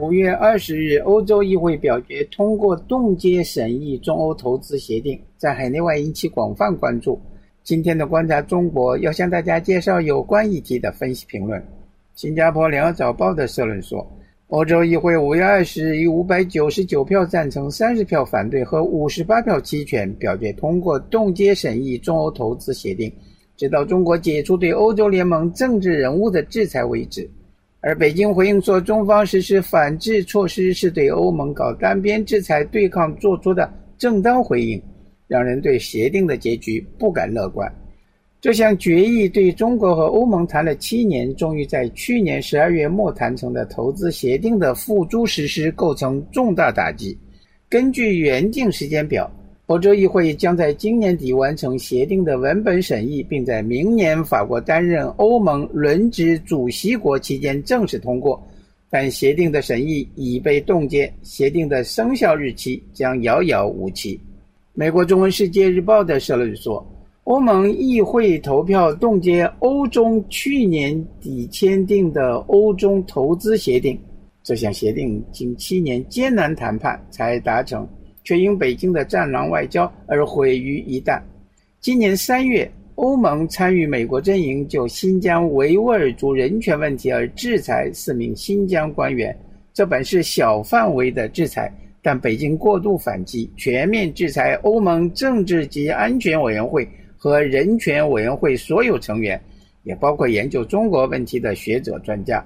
五月二十日，欧洲议会表决通过冻结审议中欧投资协定，在海内外引起广泛关注。今天的观察中国要向大家介绍有关议题的分析评论。新加坡联合早报的社论说，欧洲议会五月二十日以五百九十九票赞成、三十票反对和五十八票弃权表决通过冻结审议中欧投资协定，直到中国解除对欧洲联盟政治人物的制裁为止。而北京回应说，中方实施反制措施是对欧盟搞单边制裁对抗做出的正当回应，让人对协定的结局不敢乐观。这项决议对中国和欧盟谈了七年，终于在去年十二月末谈成的投资协定的付诸实施构成重大打击。根据原定时间表，欧洲议会将在今年底完成协定的文本审议，并在明年法国担任欧盟轮值主席国期间正式通过。但协定的审议已被冻结，协定的生效日期将遥遥无期。美国中文世界日报的社论说。欧盟议会投票冻结欧中去年底签订的欧中投资协定，这项协定经七年艰难谈判才达成，却因北京的战狼外交而毁于一旦。今年三月，欧盟参与美国阵营就新疆维吾尔族人权问题而制裁四名新疆官员，这本是小范围的制裁，但北京过度反击，全面制裁欧盟政治及安全委员会。和人权委员会所有成员，也包括研究中国问题的学者专家，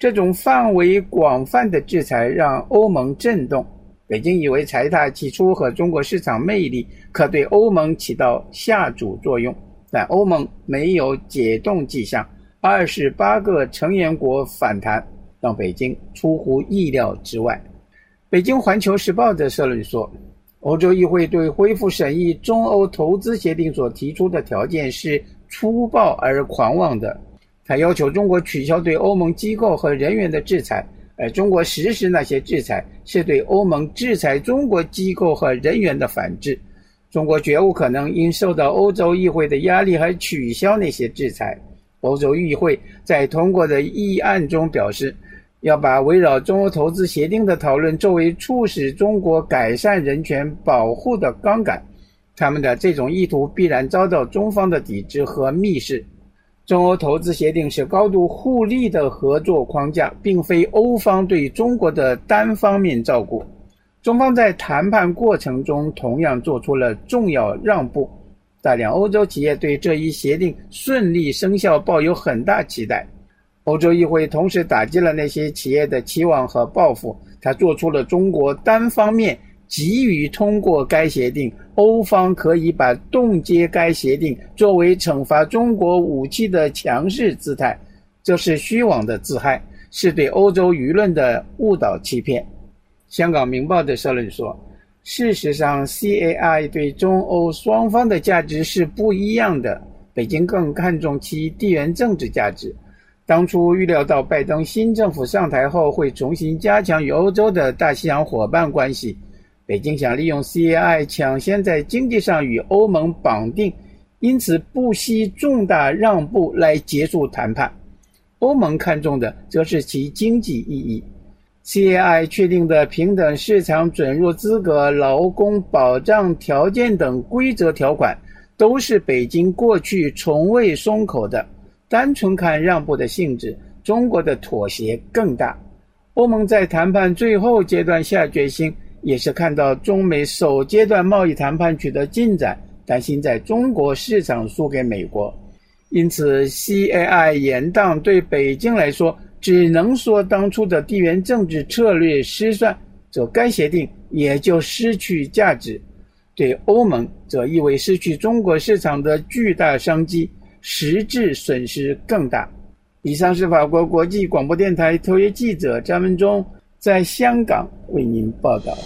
这种范围广泛的制裁让欧盟震动。北京以为财大起初和中国市场魅力可对欧盟起到下阻作用，但欧盟没有解冻迹象，二十八个成员国反弹，让北京出乎意料之外。北京环球时报的社论说。欧洲议会对恢复审议中欧投资协定所提出的条件是粗暴而狂妄的。他要求中国取消对欧盟机构和人员的制裁，而中国实施那些制裁是对欧盟制裁中国机构和人员的反制。中国绝无可能因受到欧洲议会的压力而取消那些制裁。欧洲议会在通过的议案中表示。要把围绕中欧投资协定的讨论作为促使中国改善人权保护的杠杆，他们的这种意图必然遭到中方的抵制和蔑视。中欧投资协定是高度互利的合作框架，并非欧方对中国的单方面照顾。中方在谈判过程中同样做出了重要让步，大量欧洲企业对这一协定顺利生效抱有很大期待。欧洲议会同时打击了那些企业的期望和抱负，他做出了中国单方面急于通过该协定，欧方可以把冻结该协定作为惩罚中国武器的强势姿态，这是虚妄的自嗨，是对欧洲舆论的误导欺骗。香港明报的社论说，事实上，CAI 对中欧双方的价值是不一样的，北京更看重其地缘政治价值。当初预料到拜登新政府上台后会重新加强与欧洲的大西洋伙伴关系，北京想利用 CAI 抢先在经济上与欧盟绑定，因此不惜重大让步来结束谈判。欧盟看重的则是其经济意义。CAI 确定的平等市场准入资格、劳工保障条件等规则条款，都是北京过去从未松口的。单纯看让步的性质，中国的妥协更大。欧盟在谈判最后阶段下决心，也是看到中美首阶段贸易谈判取得进展，担心在中国市场输给美国。因此，CAI 延宕对北京来说，只能说当初的地缘政治策略失算，则该协定也就失去价值。对欧盟，则意味失去中国市场的巨大商机。实质损失更大。以上是法国国际广播电台特约记者张文忠在香港为您报道。